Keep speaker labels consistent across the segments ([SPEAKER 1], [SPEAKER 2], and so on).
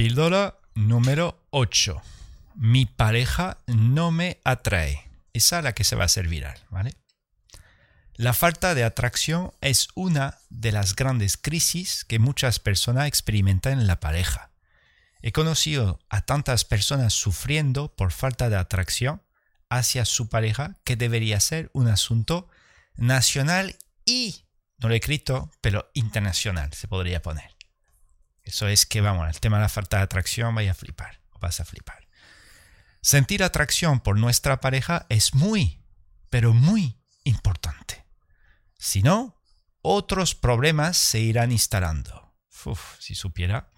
[SPEAKER 1] Píldora número 8. Mi pareja no me atrae. Esa es la que se va a hacer viral, ¿vale? La falta de atracción es una de las grandes crisis que muchas personas experimentan en la pareja. He conocido a tantas personas sufriendo por falta de atracción hacia su pareja que debería ser un asunto nacional y, no lo he escrito, pero internacional se podría poner. Eso es que, vamos, el tema de la falta de atracción, vaya a flipar, vas a flipar. Sentir atracción por nuestra pareja es muy, pero muy importante. Si no, otros problemas se irán instalando. Si supiera.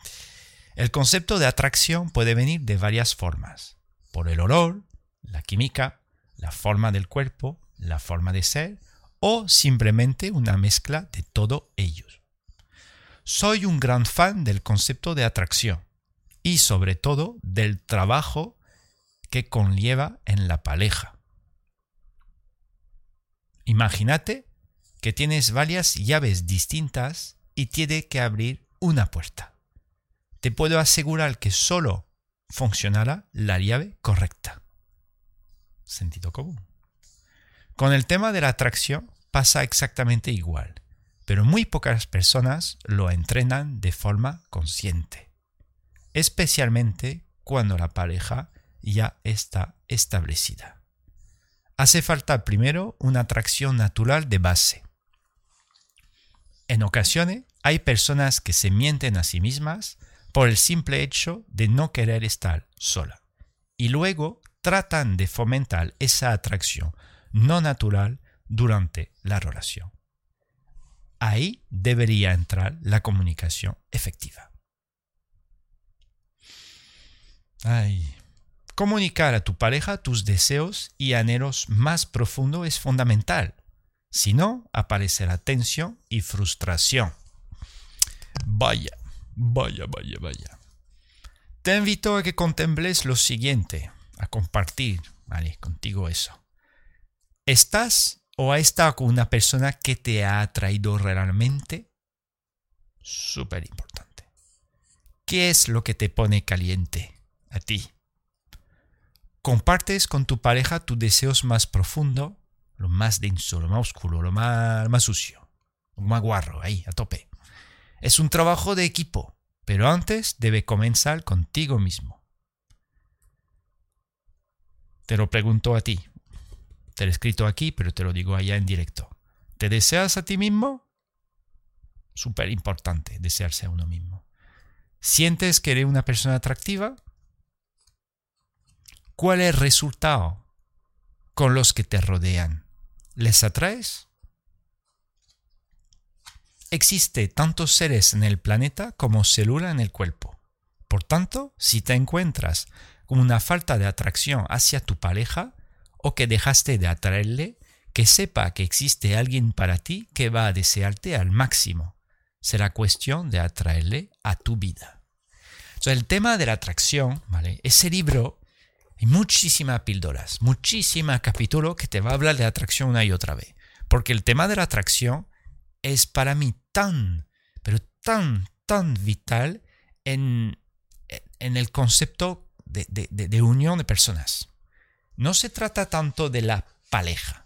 [SPEAKER 1] El concepto de atracción puede venir de varias formas. Por el olor, la química, la forma del cuerpo, la forma de ser o simplemente una mezcla de todo ellos. Soy un gran fan del concepto de atracción y sobre todo del trabajo que conlleva en la pareja. Imagínate que tienes varias llaves distintas y tiene que abrir una puerta. Te puedo asegurar que solo funcionará la llave correcta. Sentido común. Con el tema de la atracción pasa exactamente igual, pero muy pocas personas lo entrenan de forma consciente, especialmente cuando la pareja ya está establecida. Hace falta primero una atracción natural de base. En ocasiones hay personas que se mienten a sí mismas por el simple hecho de no querer estar sola y luego tratan de fomentar esa atracción no natural durante la relación. Ahí debería entrar la comunicación efectiva. Ay, Comunicar a tu pareja tus deseos y anhelos más profundos es fundamental. Si no, aparecerá tensión y frustración. Vaya, vaya, vaya, vaya. Te invito a que contemples lo siguiente, a compartir, ¿vale? Contigo eso. ¿Estás o has estado una persona que te ha atraído realmente? Súper importante. ¿Qué es lo que te pone caliente a ti? compartes con tu pareja tus deseos más profundos, lo más denso, lo más oscuro, lo más, más sucio, lo más guarro, ahí, a tope. Es un trabajo de equipo, pero antes debe comenzar contigo mismo. Te lo pregunto a ti. Te lo he escrito aquí, pero te lo digo allá en directo. ¿Te deseas a ti mismo? Súper importante desearse a uno mismo. ¿Sientes que eres una persona atractiva? ¿Cuál es el resultado con los que te rodean? ¿Les atraes? Existe tantos seres en el planeta como células en el cuerpo. Por tanto, si te encuentras con una falta de atracción hacia tu pareja o que dejaste de atraerle, que sepa que existe alguien para ti que va a desearte al máximo. Será cuestión de atraerle a tu vida. el tema de la atracción, ¿vale? Ese libro hay muchísimas píldoras, muchísimas capítulos que te va a hablar de atracción una y otra vez. Porque el tema de la atracción es para mí tan, pero tan, tan vital en, en el concepto de, de, unión de personas. No se trata tanto de la pareja.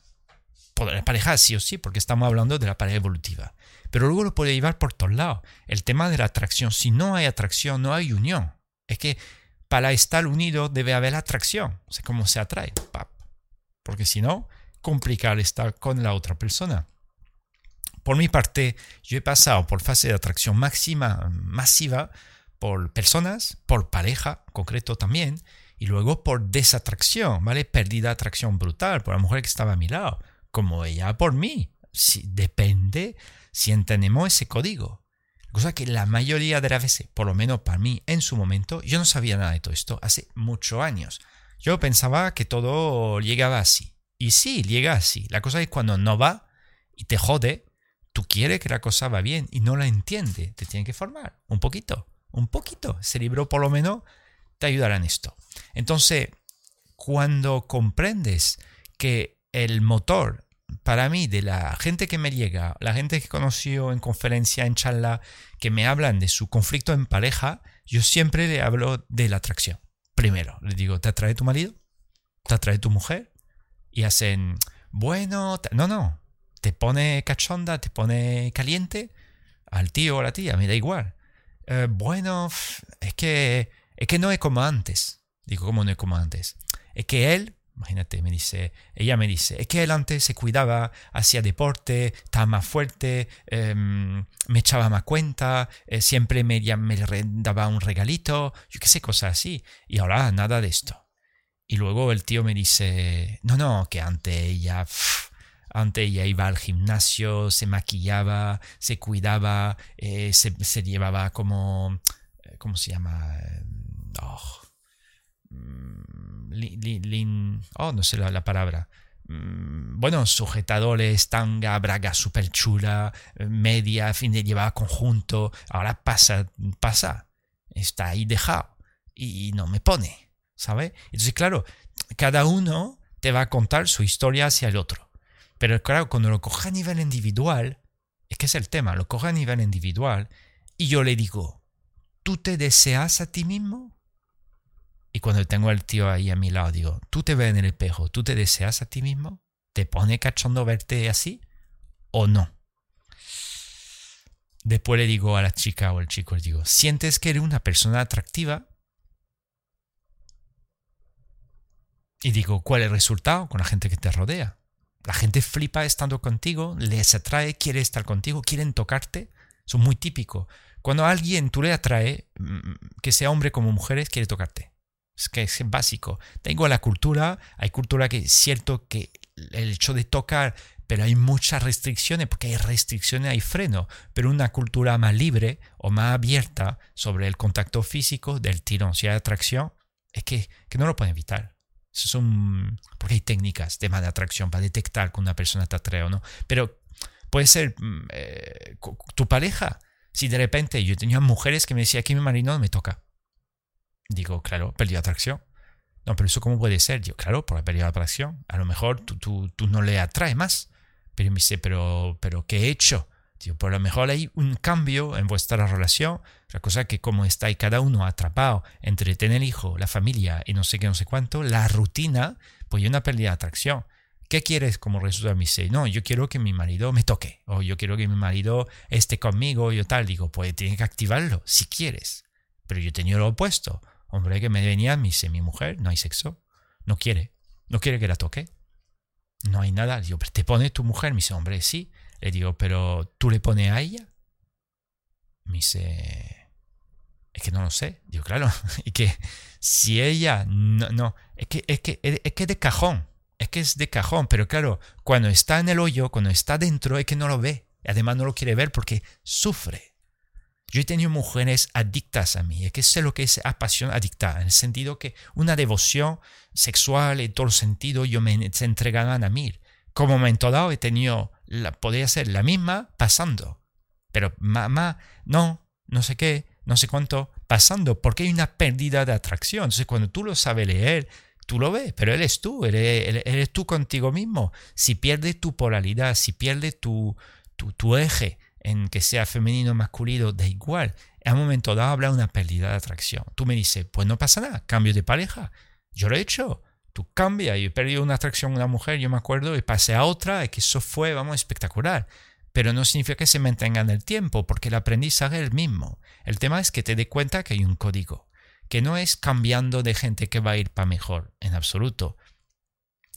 [SPEAKER 1] La pareja sí o sí, porque estamos hablando de la pareja evolutiva. Pero luego lo puede llevar por todos lados. El tema de la atracción. Si no hay atracción, no hay unión. Es que para estar unido debe haber atracción. O sea, cómo se atrae. Porque si no, complicar estar con la otra persona. Por mi parte, yo he pasado por fase de atracción máxima, masiva, por personas, por pareja concreto también, y luego por desatracción, ¿vale? Pérdida de atracción brutal por la mujer que estaba a mi lado, como ella por mí. Si, depende si entendemos ese código. Cosa que la mayoría de las veces, por lo menos para mí en su momento, yo no sabía nada de todo esto hace muchos años. Yo pensaba que todo llegaba así. Y sí, llega así. La cosa es cuando no va y te jode, tú quieres que la cosa va bien y no la entiende. Te tiene que formar un poquito, un poquito. Ese libro por lo menos te ayudará en esto. Entonces, cuando comprendes que el motor para mí, de la gente que me llega, la gente que conoció en conferencia, en charla, que me hablan de su conflicto en pareja, yo siempre le hablo de la atracción. Primero, le digo, ¿te atrae tu marido? ¿Te atrae tu mujer? Y hacen, bueno, no, no, te pone cachonda, te pone caliente, al tío o a la tía, me da igual. Eh, bueno, es que, es que no es como antes. Digo, ¿cómo no es como antes? Es que él Imagínate, me dice, ella me dice, es que él antes se cuidaba, hacía deporte, estaba más fuerte, em, me echaba más cuenta, eh, siempre me, me daba un regalito, yo qué sé, cosas así. Y ahora nada de esto. Y luego el tío me dice, no, no, que antes ella, antes ella iba al gimnasio, se maquillaba, se cuidaba, eh, se, se, llevaba como, eh, ¿cómo se llama? Oh, oh, no sé la, palabra. Mm, bueno, sujetadores, tanga, braga super chula, media, fin de llevar conjunto. Ahora pasa, pasa. Está ahí dejado. Y no me pone. ¿Sabe? Entonces, claro, cada uno te va a contar su historia hacia el otro. Pero claro, cuando lo coge a nivel individual, es que es el tema, lo coge a nivel individual y yo le digo, ¿tú te deseas a ti mismo? Y cuando tengo al tío ahí a mi lado, digo, ¿tú te ves en el espejo? ¿Tú te deseas a ti mismo? ¿Te pone cachondo verte así? ¿O no? Después le digo a la chica o al chico, le digo, ¿sientes que eres una persona atractiva? Y digo, ¿cuál es el resultado con la gente que te rodea? La gente flipa estando contigo, les atrae, quiere estar contigo, quieren tocarte. Son muy típico. Cuando alguien tú le atrae, mm, que sea hombre como mujeres, quiere tocarte. Es que es básico. Tengo la cultura, hay cultura que es cierto que el hecho de tocar, pero hay muchas restricciones, porque hay restricciones, hay freno, pero una cultura más libre o más abierta sobre el contacto físico del tirón, si hay atracción, es que, que no lo pueden evitar. Son, porque hay técnicas de de atracción para detectar que una persona te atrae o no. Pero puede ser mm, eh, tu pareja. Si de repente yo tenía mujeres que me decían que mi marido no me toca Digo, claro, perdió atracción. No, pero eso cómo puede ser? Digo, claro, por la pérdida de atracción. A lo mejor tú, tú, tú no le atraes más. Pero me dice, pero, pero ¿qué he hecho? Digo, por lo mejor hay un cambio en vuestra relación. La cosa que como estáis cada uno atrapado entre tener hijo, la familia y no sé qué, no sé cuánto, la rutina, pues hay una pérdida de atracción. ¿Qué quieres como resultado? Me dice, no, yo quiero que mi marido me toque. O yo quiero que mi marido esté conmigo. Yo tal. Digo, pues tienes que activarlo si quieres. Pero yo tenía lo opuesto Hombre, que me venía, me dice, mi mujer, no hay sexo, no quiere, no quiere que la toque, no hay nada. Digo, ¿te pone tu mujer? Me dice, hombre, sí. Le digo, ¿pero tú le pones a ella? Me dice, es que no lo sé. Digo, claro, y que si ella, no, no, es que es que es que de cajón, es que es de cajón, pero claro, cuando está en el hoyo, cuando está dentro, es que no lo ve. Además no lo quiere ver porque sufre. Yo he tenido mujeres adictas a mí, es que sé lo que es pasión adicta, en el sentido que una devoción sexual en todo sentido, yo me se entregaban a mí. Como momento dado he tenido, la, podría ser la misma pasando, pero mamá, no, no sé qué, no sé cuánto, pasando, porque hay una pérdida de atracción. Entonces cuando tú lo sabes leer, tú lo ves, pero eres tú, eres, eres tú contigo mismo. Si pierdes tu polaridad, si pierdes tu, tu, tu eje, en que sea femenino o masculino, da igual. En un momento dado habla una pérdida de atracción. Tú me dices, pues no pasa nada, cambio de pareja. Yo lo he hecho. Tú cambias, yo he perdido una atracción a una mujer, yo me acuerdo, y pasé a otra, y que eso fue, vamos, espectacular. Pero no significa que se mantenga en el tiempo, porque el aprendizaje es el mismo. El tema es que te dé cuenta que hay un código, que no es cambiando de gente que va a ir para mejor, en absoluto.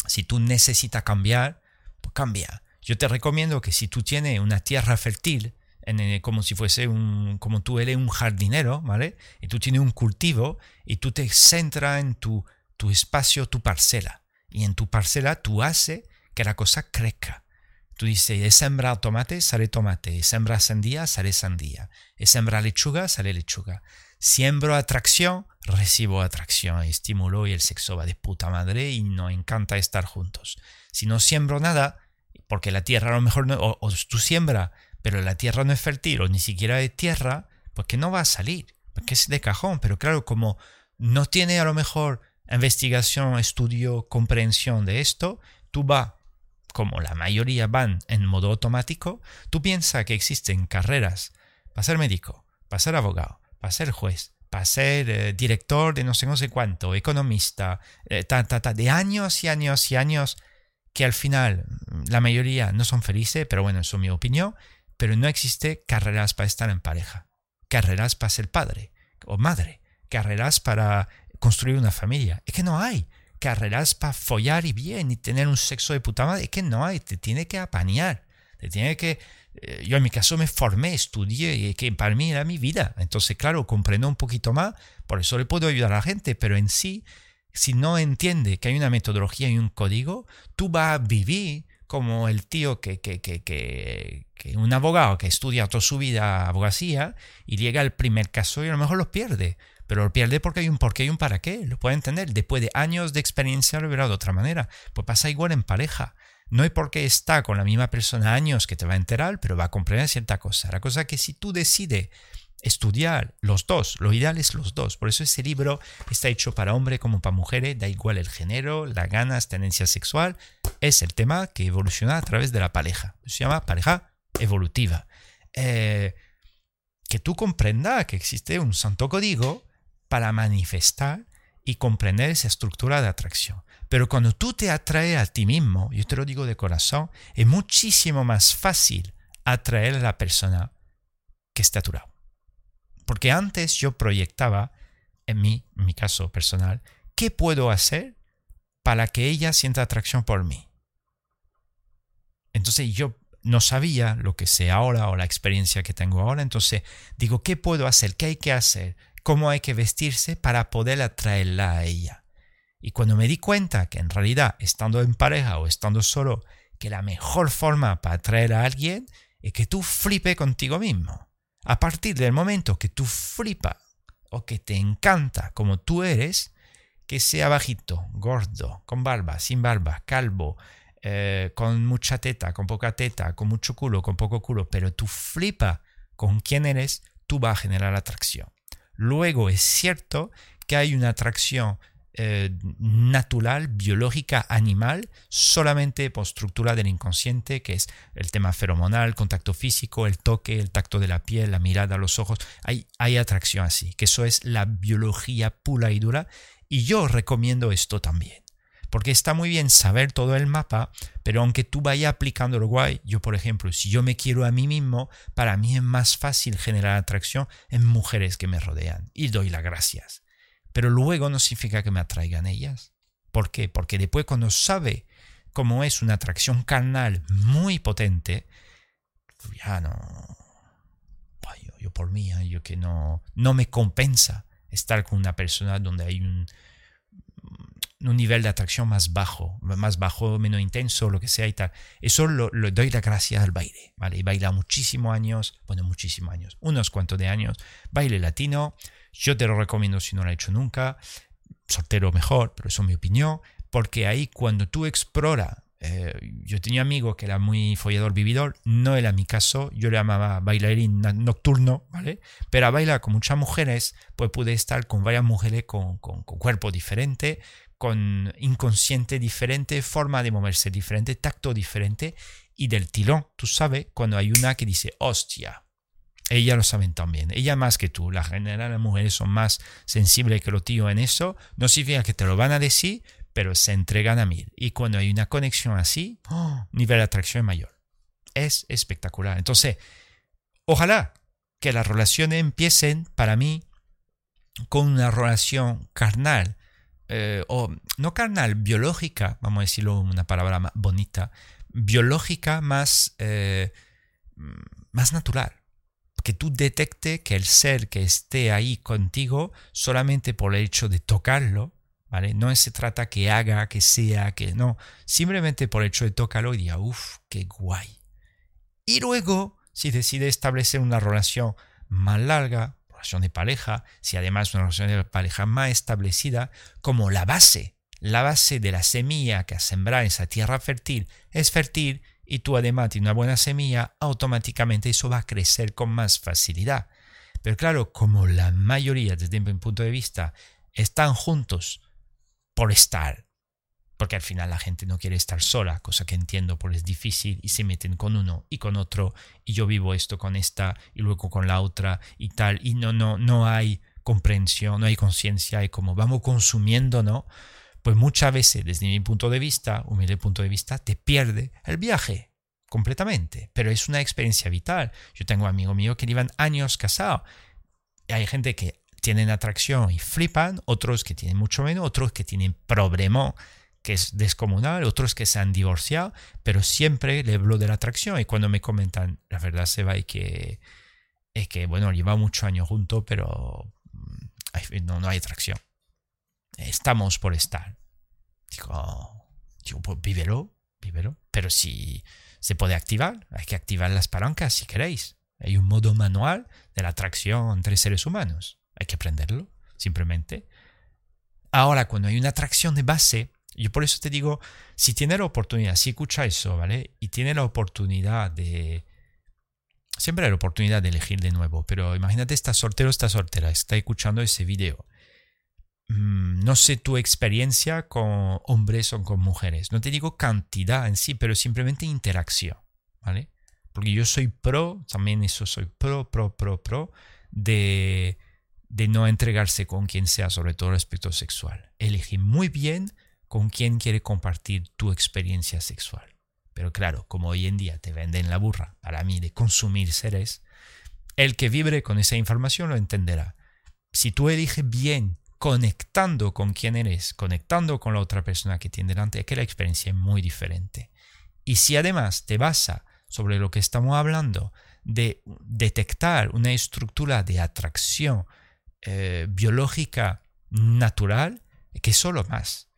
[SPEAKER 1] Si tú necesitas cambiar, pues cambia yo te recomiendo que si tú tienes una tierra fértil, como si fuese un, como tú eres un jardinero, ¿vale? Y tú tienes un cultivo y tú te centras en tu, tu espacio, tu parcela. Y en tu parcela tú haces que la cosa crezca. Tú dices, he sembrado tomate, sale tomate. He sembrado sandía, sale sandía. He sembrado lechuga, sale lechuga. Siembro atracción, recibo atracción, estímulo y el sexo va de puta madre y nos encanta estar juntos. Si no siembro nada, porque la tierra a lo mejor no, o, tú siembra, pero la tierra no es fértil o ni siquiera de tierra, pues que no va a salir, porque es de cajón, pero claro, como no tiene a lo mejor investigación, estudio, comprensión de esto, tú vas como la mayoría van en modo automático, tú piensas que existen carreras. Para ser médico, para ser abogado, para ser juez, para ser eh, director de no sé no sé cuánto, economista, eh, de años y años y años que al final mm, la mayoría no son felices, pero bueno, eso es mi opinión, pero no existe carreras para estar en pareja, carreras para ser padre o madre, carreras para construir una familia. Es que no hay carreras para follar y bien y tener un sexo de puta madre. Es que no hay, te tiene que apañar, te tiene que... Eh, yo en mi caso me formé, estudié y que para mí era mi vida. Entonces, claro, comprendo un poquito más, por eso le puedo ayudar a la gente, pero en sí, si no entiende que hay una metodología y un código, tú vas a vivir como el tío que, que, que, que, un abogado que estudia toda su vida abogacía y llega al primer caso y a lo mejor lo pierde pero lo pierde porque hay un porqué y un para qué. Lo puede entender. Después de años de experiencia lo verá de otra manera. Pues pasa igual en pareja. No hay por qué está con la misma persona años que te va a enterar, pero va a comprender cierta cosa. La cosa que si tú decides estudiar los dos, lo ideal es los dos. Por eso ese libro está hecho para hombre como para mujeres, da igual el género, las ganas, tendencia sexual. Es el tema que evoluciona a través de la pareja. Se llama pareja evolutiva. Eh, que tú comprendas que existe un santo código para manifestar y comprender esa estructura de atracción. Pero cuando tú te atraes a ti mismo, yo te lo digo de corazón, es muchísimo más fácil atraer a la persona que está a. Porque antes yo proyectaba, en mí, en mi caso personal, ¿qué puedo hacer para que ella sienta atracción por mí? Entonces yo no sabía lo que sé ahora o la experiencia que tengo ahora, entonces digo, ¿qué puedo hacer? ¿Qué hay que hacer? cómo hay que vestirse para poder atraerla a ella. Y cuando me di cuenta que en realidad, estando en pareja o estando solo, que la mejor forma para atraer a alguien es que tú flipe contigo mismo. A partir del momento que tú flipa o que te encanta como tú eres, que sea bajito, gordo, con barba, sin barba, calvo, eh, con mucha teta, con poca teta, con mucho culo, con poco culo, pero tú flipa con quién eres, tú vas a generar atracción. Luego es cierto que hay una atracción eh, natural, biológica, animal, solamente por estructura del inconsciente, que es el tema feromonal, contacto físico, el toque, el tacto de la piel, la mirada, los ojos. Hay, atracción así, que eso es la biología pura y dura. Y yo recomiendo esto también. Porque está muy bien saber todo el mapa, pero aunque tú vayas aplicando lo guay, yo por ejemplo, si yo me quiero a mí mismo, para mí es más fácil generar atracción en mujeres que me rodean y doy las gracias. Pero luego no significa que me atraigan ellas. ¿Por qué? Porque después cuando sabe cómo es una atracción carnal muy potente, ya no... Yo, yo por mí, yo que no, no me compensa estar con una persona donde hay un, un nivel de atracción más bajo, más bajo, menos intenso, lo que sea y tal. Eso lo, doy la gracia al baile, ¿vale? Y baila muchísimos años, bueno, muchísimos años, unos cuantos de años. Baile latino, yo te lo recomiendo si no lo has hecho nunca. Soltero mejor, pero eso es mi opinión, porque ahí cuando tú exploras eh, yo tenía un amigo que era muy follador vividor, no era mi caso, yo le llamaba bailarín nocturno, ¿vale? Pero a bailar con muchas mujeres, pues pude estar con varias mujeres con, con, con cuerpo diferente, con inconsciente diferente, forma de moverse diferente, tacto diferente y del tilón. Tú sabes cuando hay una que dice, hostia, ella lo saben también, ella más que tú. La general las mujeres son más sensibles que los tíos en eso. No significa que te lo van a decir, pero se entregan a mí. Y cuando hay una conexión así, ¡oh! nivel de atracción mayor. Es espectacular. Entonces, ojalá que las relaciones empiecen para mí con una relación carnal eh, o no carnal, biológica, vamos a decirlo una palabra más bonita, biológica más, eh, más natural. Que tú detecte que el ser que esté ahí contigo solamente por el hecho de tocarlo, ¿vale? No se trata que haga, que sea, que no. Simplemente por el hecho de tocarlo y diga, uff, qué guay. Y luego, si decide establecer una relación más larga, relación de pareja, si además una relación de pareja más establecida, como la base, la base de la semilla que has sembrado en esa tierra fértil es fértil y tú además tienes una buena semilla, automáticamente eso va a crecer con más facilidad. Pero claro, como la mayoría, desde mi punto de vista, están juntos por estar, porque al final la gente no quiere estar sola, cosa que entiendo porque es difícil y se meten con uno y con otro y yo vivo esto con esta y luego con la otra y tal y no no no hay comprensión, no hay conciencia y como vamos consumiendo, ¿no? Pues muchas veces desde mi punto de vista, humilde punto de vista, te pierde el viaje completamente, pero es una experiencia vital. Yo tengo amigos míos que llevan años casados. Hay gente que tienen atracción y flipan, otros que tienen mucho menos, otros que tienen problema que es descomunal, otros que se han divorciado, pero siempre le hablo de la atracción y cuando me comentan, la verdad se va y que es que, bueno, lleva muchos años juntos, pero mm, no, no hay atracción. Estamos por estar. Digo, digo pues vívelo, vívelo. Pero si se puede activar, hay que activar las palancas si queréis. Hay un modo manual de la atracción entre seres humanos. Hay que aprenderlo, simplemente. Ahora, cuando hay una atracción de base, yo por eso te digo, si tiene la oportunidad, si escucha eso, ¿vale? Y tiene la oportunidad de... Siempre hay la oportunidad de elegir de nuevo, pero imagínate, está soltero, está soltera, está escuchando ese video. Mm, no sé tu experiencia con hombres o con mujeres. No te digo cantidad en sí, pero simplemente interacción, ¿vale? Porque yo soy pro, también eso soy pro, pro, pro, pro, de, de no entregarse con quien sea, sobre todo respecto sexual. Elegir muy bien con quién quiere compartir tu experiencia sexual. Pero claro, como hoy en día te venden la burra para mí de consumir seres, el que vibre con esa información lo entenderá. Si tú eliges bien conectando con quién eres, conectando con la otra persona que tiene delante, es que la experiencia es muy diferente. Y si además te basa sobre lo que estamos hablando de detectar una estructura de atracción eh, biológica natural, que solo más.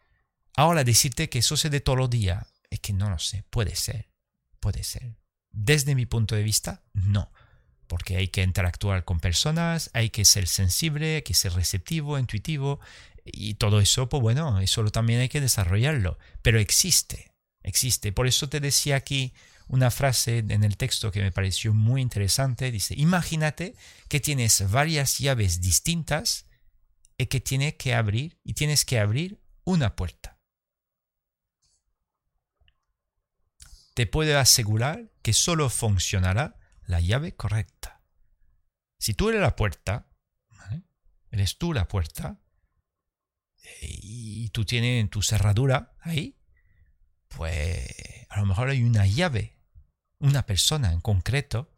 [SPEAKER 1] Ahora decirte que eso se de todo el día, es que no lo sé, puede ser, puede ser. Desde mi punto de vista, no, porque hay que interactuar con personas, hay que ser sensible, hay que ser receptivo, intuitivo, y todo eso, pues bueno, eso también hay que desarrollarlo, pero existe, existe. Por eso te decía aquí una frase en el texto que me pareció muy interesante, dice, imagínate que tienes varias llaves distintas y que tienes que abrir, y tienes que abrir una puerta. te puedo asegurar que solo funcionará la llave correcta. Si tú eres la puerta, eres tú la puerta, y tú tienes tu cerradura ahí, pues a lo mejor hay una llave, una persona en concreto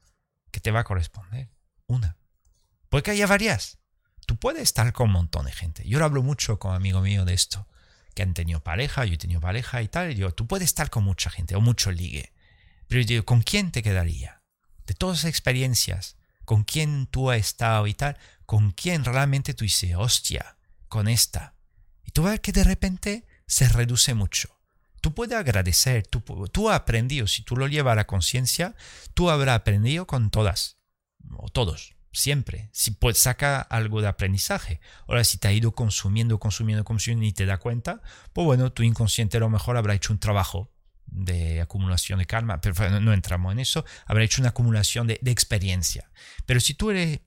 [SPEAKER 1] que te va a corresponder. Una. Porque haya varias. Tú puedes estar con un montón de gente. Yo hablo mucho con amigo mío de esto que han tenido pareja, yo he tenido pareja y tal, y digo, tú puedes estar con mucha gente o mucho ligue, pero yo digo, ¿con quién te quedaría? De todas las experiencias, ¿con quién tú has estado y tal? ¿Con quién realmente tú dices, hostia, con esta? Y tú ves que de repente se reduce mucho. Tú puedes agradecer, tú, tú has aprendido, si tú lo llevas a la conciencia, tú habrás aprendido con todas, o todos, siempre. Si pues saca algo de aprendizaje. Ahora, si te ha ido consumiendo, consumiendo, consumiendo y te da cuenta, pues bueno, tu inconsciente a lo mejor habrá hecho un trabajo de acumulación de karma, pero no, entramos en eso, habrá hecho una acumulación de, de experiencia. Pero si tú eres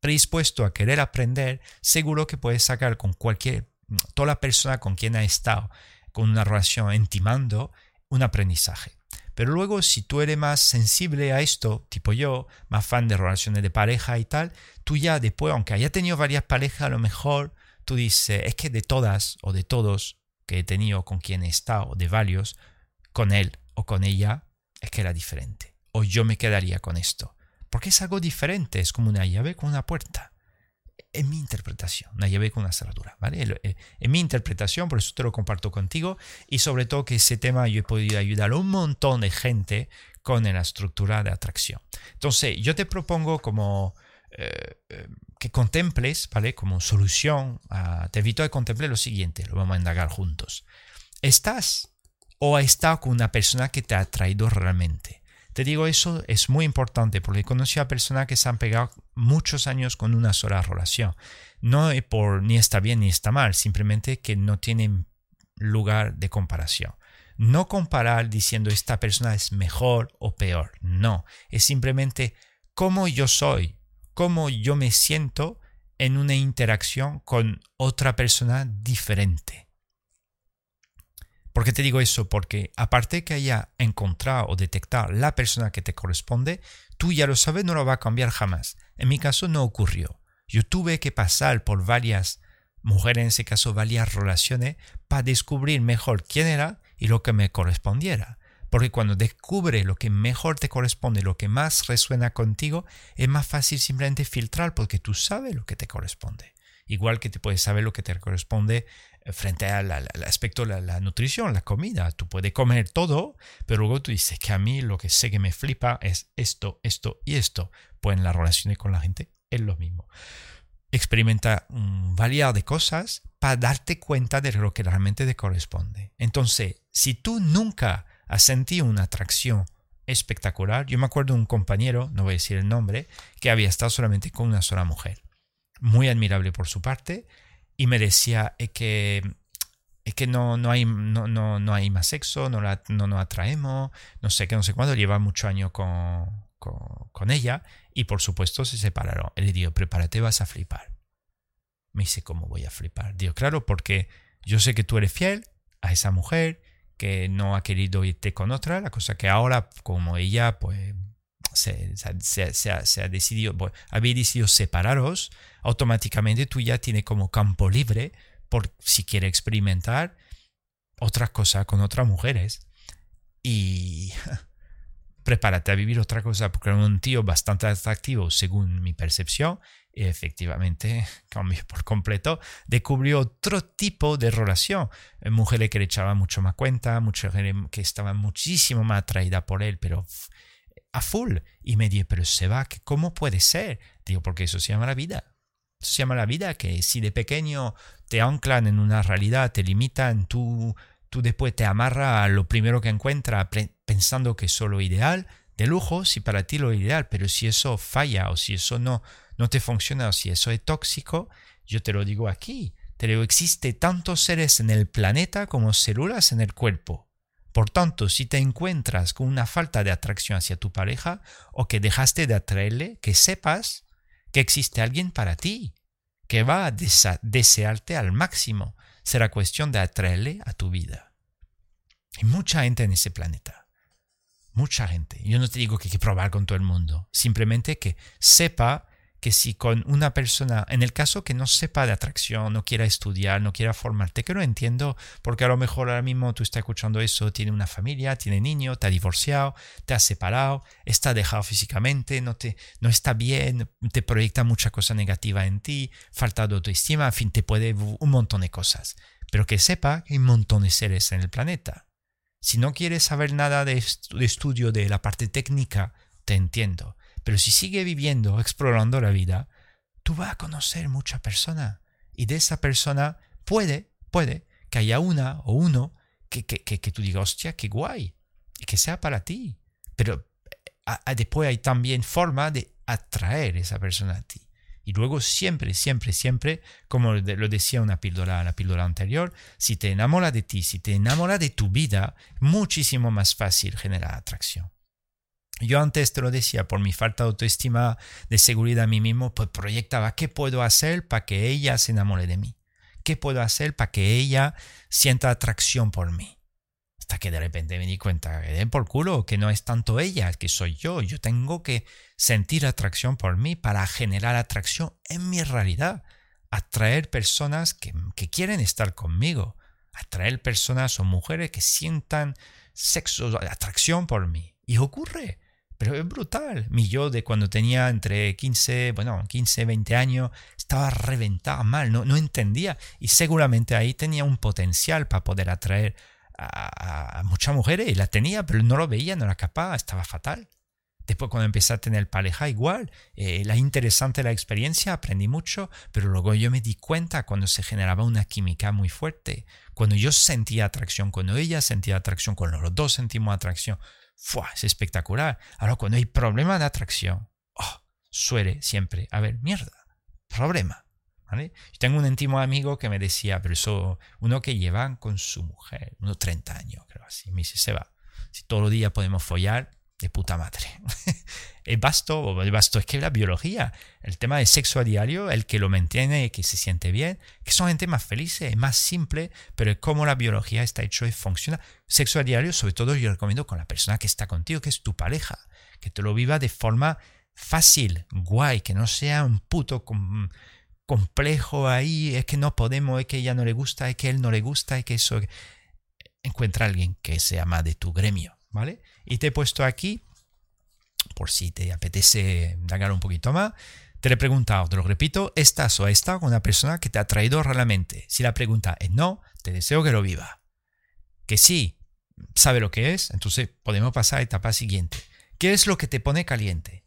[SPEAKER 1] predispuesto a querer aprender, seguro que puedes sacar con cualquier, toda la persona con quien ha estado, con una relación intimando, un aprendizaje. Pero luego, si tú eres más sensible a esto, tipo yo, más fan de relaciones de pareja y tal, tú ya después, aunque haya tenido varias parejas, a lo mejor tú dices, es que de todas o de todos que he tenido con quien he estado, de varios, con él o con ella, es que era diferente. O yo me quedaría con esto. Porque es algo diferente, es como una llave con una puerta en mi interpretación, una llave con una cerradura, ¿vale? Eh, en mi interpretación, por eso te lo comparto contigo y sobre todo que ese tema yo he podido ayudar a un montón de gente con la estructura de atracción. Entonces, yo te propongo como eh, eh, que contemples, ¿vale? Como solución, te invito a contemplar lo siguiente, lo vamos a indagar juntos. ¿Estás o has estado con una persona que te ha atraído realmente? Te digo eso es muy importante porque he conocido a personas que se han pegado muchos años con una sola relación. No por ni está bien ni está mal, simplemente que no tienen lugar de comparación. No comparar diciendo esta persona es mejor o peor. No, es simplemente cómo yo soy, cómo yo me siento en una interacción con otra persona diferente. ¿Por qué te digo eso? Porque aparte que haya encontrado o detectado la persona que te corresponde, tú ya lo sabes, no lo va a cambiar jamás. En mi caso no ocurrió. Yo tuve que pasar por varias mujeres, en ese caso varias relaciones, para descubrir mejor quién era y lo que me correspondiera. Porque cuando descubre lo que mejor te corresponde, lo que más resuena contigo, es más fácil simplemente filtrar porque tú sabes lo que te corresponde. Igual que te puedes saber lo que te corresponde frente al, aspecto de la, nutrición, la comida. Tú puedes comer todo, pero luego tú dices que a mí lo que sé que me flipa es esto, esto y esto. Pues en las relaciones con la gente es lo mismo. Experimenta un variedad de cosas para darte cuenta de lo que realmente te corresponde. Entonces, si tú nunca has sentido una atracción espectacular, yo me acuerdo de un compañero, no voy a decir el nombre, que había estado solamente con una sola mujer. Muy admirable por su parte, y me decía es que es que no, no, hay, no, no, no hay más sexo, no, la, no nos atraemos, no sé qué, no sé cuándo, lleva mucho año con, con, ella y por supuesto se separaron. Él le dijo, prepárate, vas a flipar. Me dice, ¿cómo voy a flipar? Digo, claro, porque yo sé que tú eres fiel a esa mujer, que no ha querido irte con otra, la cosa que ahora, como ella, pues se, se, ha decidido, pues, habéis decidido separaros, automáticamente tú ya tienes como campo libre por si quiere experimentar otra cosa con otras mujeres. Y prepárate a vivir otra cosa porque era un tío bastante atractivo según mi percepción. Efectivamente, cambió por completo, descubrió otro tipo de relación. Mujeres que le echaban mucho más cuenta, mujeres que estaban muchísimo más atraídas por él, pero a full. Y me dije, pero se va, ¿cómo puede ser? Digo, porque eso se llama la vida se llama la vida, que si de pequeño te anclan en una realidad, te limitan, tú, tú después te amarra a lo primero que encuentras pensando que es solo ideal, de lujo, si para ti lo ideal, pero si eso falla o si eso no, no te funciona o si eso es tóxico, yo te lo digo aquí, te digo, existe tantos seres en el planeta como células en el cuerpo. Por tanto, si te encuentras con una falta de atracción hacia tu pareja o que dejaste de atraerle, que sepas que existe alguien para ti, que va a desearte al máximo. Será cuestión de atraerle a tu vida. Hay mucha gente en ese planeta. Mucha gente. Yo no te digo que hay que probar con todo el mundo. Simplemente que sepa que si con una persona, en el caso que no sepa de atracción, no quiera estudiar, no quiera formarte, que lo entiendo, porque a lo mejor ahora mismo tú estás escuchando eso, tiene una familia, tiene niño, te ha divorciado, te ha separado, está dejado físicamente, no, te, no está bien, te proyecta mucha cosa negativa en ti, falta de autoestima, en fin, te puede un montón de cosas. Pero que sepa que hay un montón de seres en el planeta. Si no quieres saber nada de estudio de la parte técnica, te entiendo pero si sigue viviendo, explorando la vida, tú vas a conocer mucha persona. Y de esa persona puede, puede que haya una o uno que, que, que, tú digas, hostia, qué guay. Y que sea para ti. Pero después hay también forma de atraer esa persona a ti. Y luego siempre, siempre, siempre, como lo decía una píldora, la píldora anterior, si te enamora de ti, si te enamora de tu vida, muchísimo más fácil generar atracción. Yo antes te lo decía, por mi falta de autoestima, de seguridad a mí mismo, pues proyectaba qué puedo hacer para que ella se enamore de mí. ¿Qué puedo hacer para que ella sienta atracción por mí? Hasta que de repente me di cuenta que den por culo, que no es tanto ella, que soy yo. Yo tengo que sentir atracción por mí para generar atracción en mi realidad. Atraer personas que, que quieren estar conmigo. Atraer personas o mujeres que sientan sexo, atracción por mí. Y ocurre. Pero es brutal. Mi yo de cuando tenía entre 15, bueno, 15, 20 años, estaba reventado mal, no, no entendía. Y seguramente ahí tenía un potencial para poder atraer a, muchas mujeres. Y la tenía, pero no lo veía, no era capaz, estaba fatal. Después cuando empecé a tener pareja igual, eh, la interesante la experiencia, aprendí mucho, pero luego yo me di cuenta cuando se generaba una química muy fuerte, cuando yo sentía atracción, cuando ella sentía atracción, cuando los dos sentimos atracción, ¡fua! es espectacular. Ahora, cuando hay problema de atracción, oh, suele siempre haber mierda, problema. ¿vale? Tengo un íntimo amigo que me decía, pero eso, uno que lleva con su mujer, unos 30 años, creo así, me dice, se va, si todos los días podemos follar, de puta madre. el basto, el basto es que la biología, el tema del sexo a diario, el que lo mantiene, que se siente bien, que son gente más felices, más simple, pero es como la biología está hecho y funciona. Sexo a diario, sobre todo yo recomiendo con la persona que está contigo, que es tu pareja, que te lo viva de forma fácil, guay, que no sea un puto complejo ahí, es que no podemos, es que ella no le gusta, es que él no le gusta, es que eso... Encuentra a alguien que sea más de tu gremio, ¿vale? Y te he puesto aquí por si te apetece indagar un poquito más, te le he preguntado, te lo repito, ¿estás o has con una persona que te ha traído realmente? Si la pregunta es no, te deseo que lo viva. Que sí, sabe lo que es, entonces podemos pasar a la etapa siguiente. ¿Qué es lo que te pone caliente?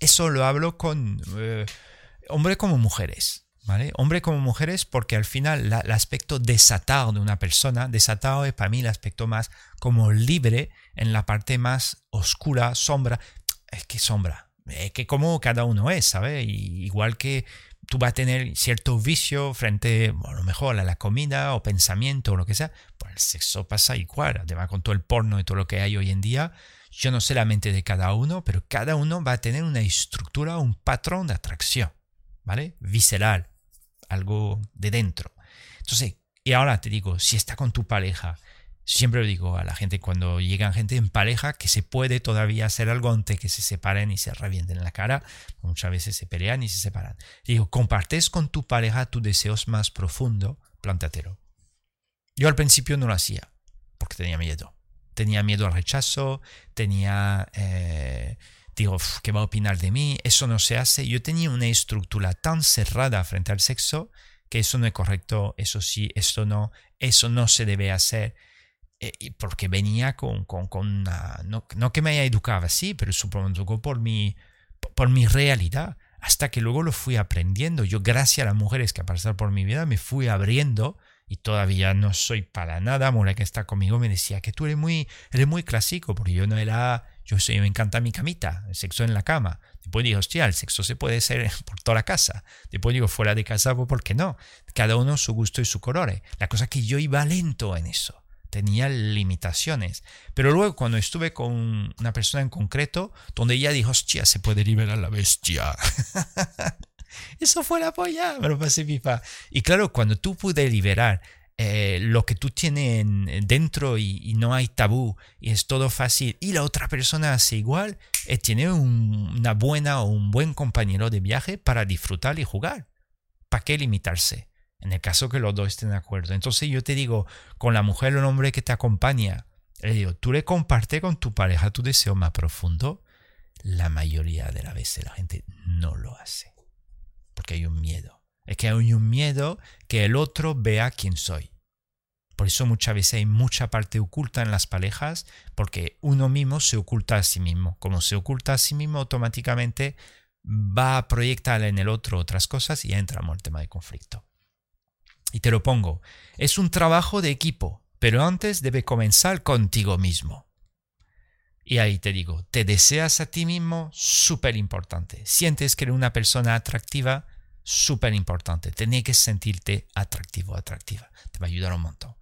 [SPEAKER 1] Eso lo hablo con eh, hombres como mujeres. ¿Vale? Hombre como mujeres, porque al final el aspecto desatado de una persona, desatado es para mí el aspecto más como libre en la parte más oscura, sombra, es que sombra, es que como cada uno es, ¿sabes? igual que tú vas a tener cierto vicio frente, a lo mejor a la comida o pensamiento o lo que sea, pues el sexo pasa igual, además con todo el porno y todo lo que hay hoy en día, yo no sé la mente de cada uno, pero cada uno va a tener una estructura, un patrón de atracción, ¿vale? Visceral, algo de dentro. Entonces, y ahora te digo, si está con tu pareja Siempre digo a la gente cuando llegan gente en pareja que se puede todavía hacer algo antes que se separen y se revienten en la cara. Muchas veces se pelean y se separan. Digo, compartes con tu pareja tus deseos más profundos, plántatelo. Yo al principio no lo hacía porque tenía miedo. Tenía miedo al rechazo, tenía... Eh, digo, ¿qué va a opinar de mí? Eso no se hace. Yo tenía una estructura tan cerrada frente al sexo que eso no es correcto, eso sí, esto no, eso no se debe hacer. Eh, porque venía con, con, con no, no, que me haya educado así, pero supongo por mi, por mi realidad, hasta que luego lo fui aprendiendo. Yo, gracias a las mujeres que pasaron por mi vida, me fui abriendo y todavía no soy para nada. Mora que está conmigo me decía que tú eres muy, eres muy clásico, porque yo no era, yo soy, me encanta mi camita, el sexo en la cama. Después digo, hostia, el sexo se puede hacer por toda la casa. Después digo, fuera de casa, pues ¿por qué no? Cada uno su gusto y su color. La cosa es que yo iba lento en eso tenía limitaciones. Pero luego cuando estuve con una persona en concreto, donde ella dijo, hostia, se puede liberar la bestia. Eso fue la polla, me lo pasé pipa. Y claro, cuando tú pude liberar eh, lo que tú tienes dentro y, no hay tabú y es todo fácil y la otra persona hace igual, eh, tiene una buena o un buen compañero de viaje para disfrutar y jugar. ¿Para qué limitarse? En el caso que los dos estén de acuerdo. Entonces yo te digo, con la mujer o el hombre que te acompaña, le digo, tú le compartes con tu pareja tu deseo más profundo. La mayoría de las veces la gente no lo hace. Porque hay un miedo. Es que hay un miedo que el otro vea quién soy. Por eso muchas veces hay mucha parte oculta en las parejas, porque uno mismo se oculta a sí mismo. Como se oculta a sí mismo, automáticamente va a proyectar en el otro otras cosas y entra en el tema de conflicto. Y te lo pongo, es un trabajo de equipo, pero antes debe comenzar contigo mismo. Y ahí te digo, te deseas a ti mismo, súper importante. Sientes que eres una persona atractiva, súper importante. Tienes que sentirte atractivo, atractiva. Te va a ayudar un montón.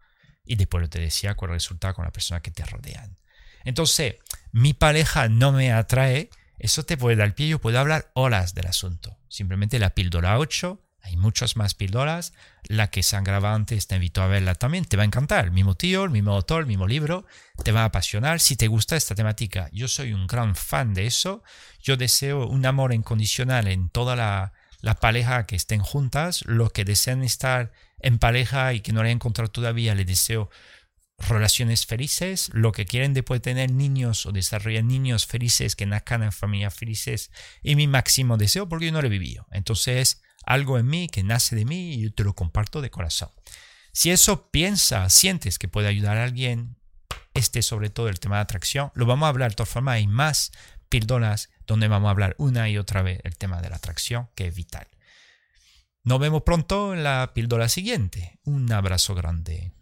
[SPEAKER 1] Y después te decía cuál resulta con la persona que te rodean. Entonces, mi pareja no me atrae, eso te puede dar pie, yo puedo hablar horas del asunto. Simplemente la píldora 8 hay muchas más píldoras. La que grabado antes te invito a verla también. Te va a encantar. El mismo tío, el mismo autor, el mismo libro. Te va a apasionar si te gusta esta temática. Yo soy un gran fan de eso. Yo deseo un amor incondicional en toda la, la pareja que estén juntas. Los que desean estar en pareja y que no la han encontrado todavía, les deseo relaciones felices, lo que quieren después tener niños o desarrollar niños felices que nazcan en familias felices y mi máximo deseo porque yo no lo he vivido. Entonces, algo en mí que nace de mí y yo te lo comparto de corazón. Si eso piensa, sientes que puede ayudar a alguien, este sobre todo el tema de atracción, lo vamos a hablar de todas formas, hay más píldoras donde vamos a hablar una y otra vez el tema de la atracción, que es vital. Nos vemos pronto en la píldora siguiente. Un abrazo grande.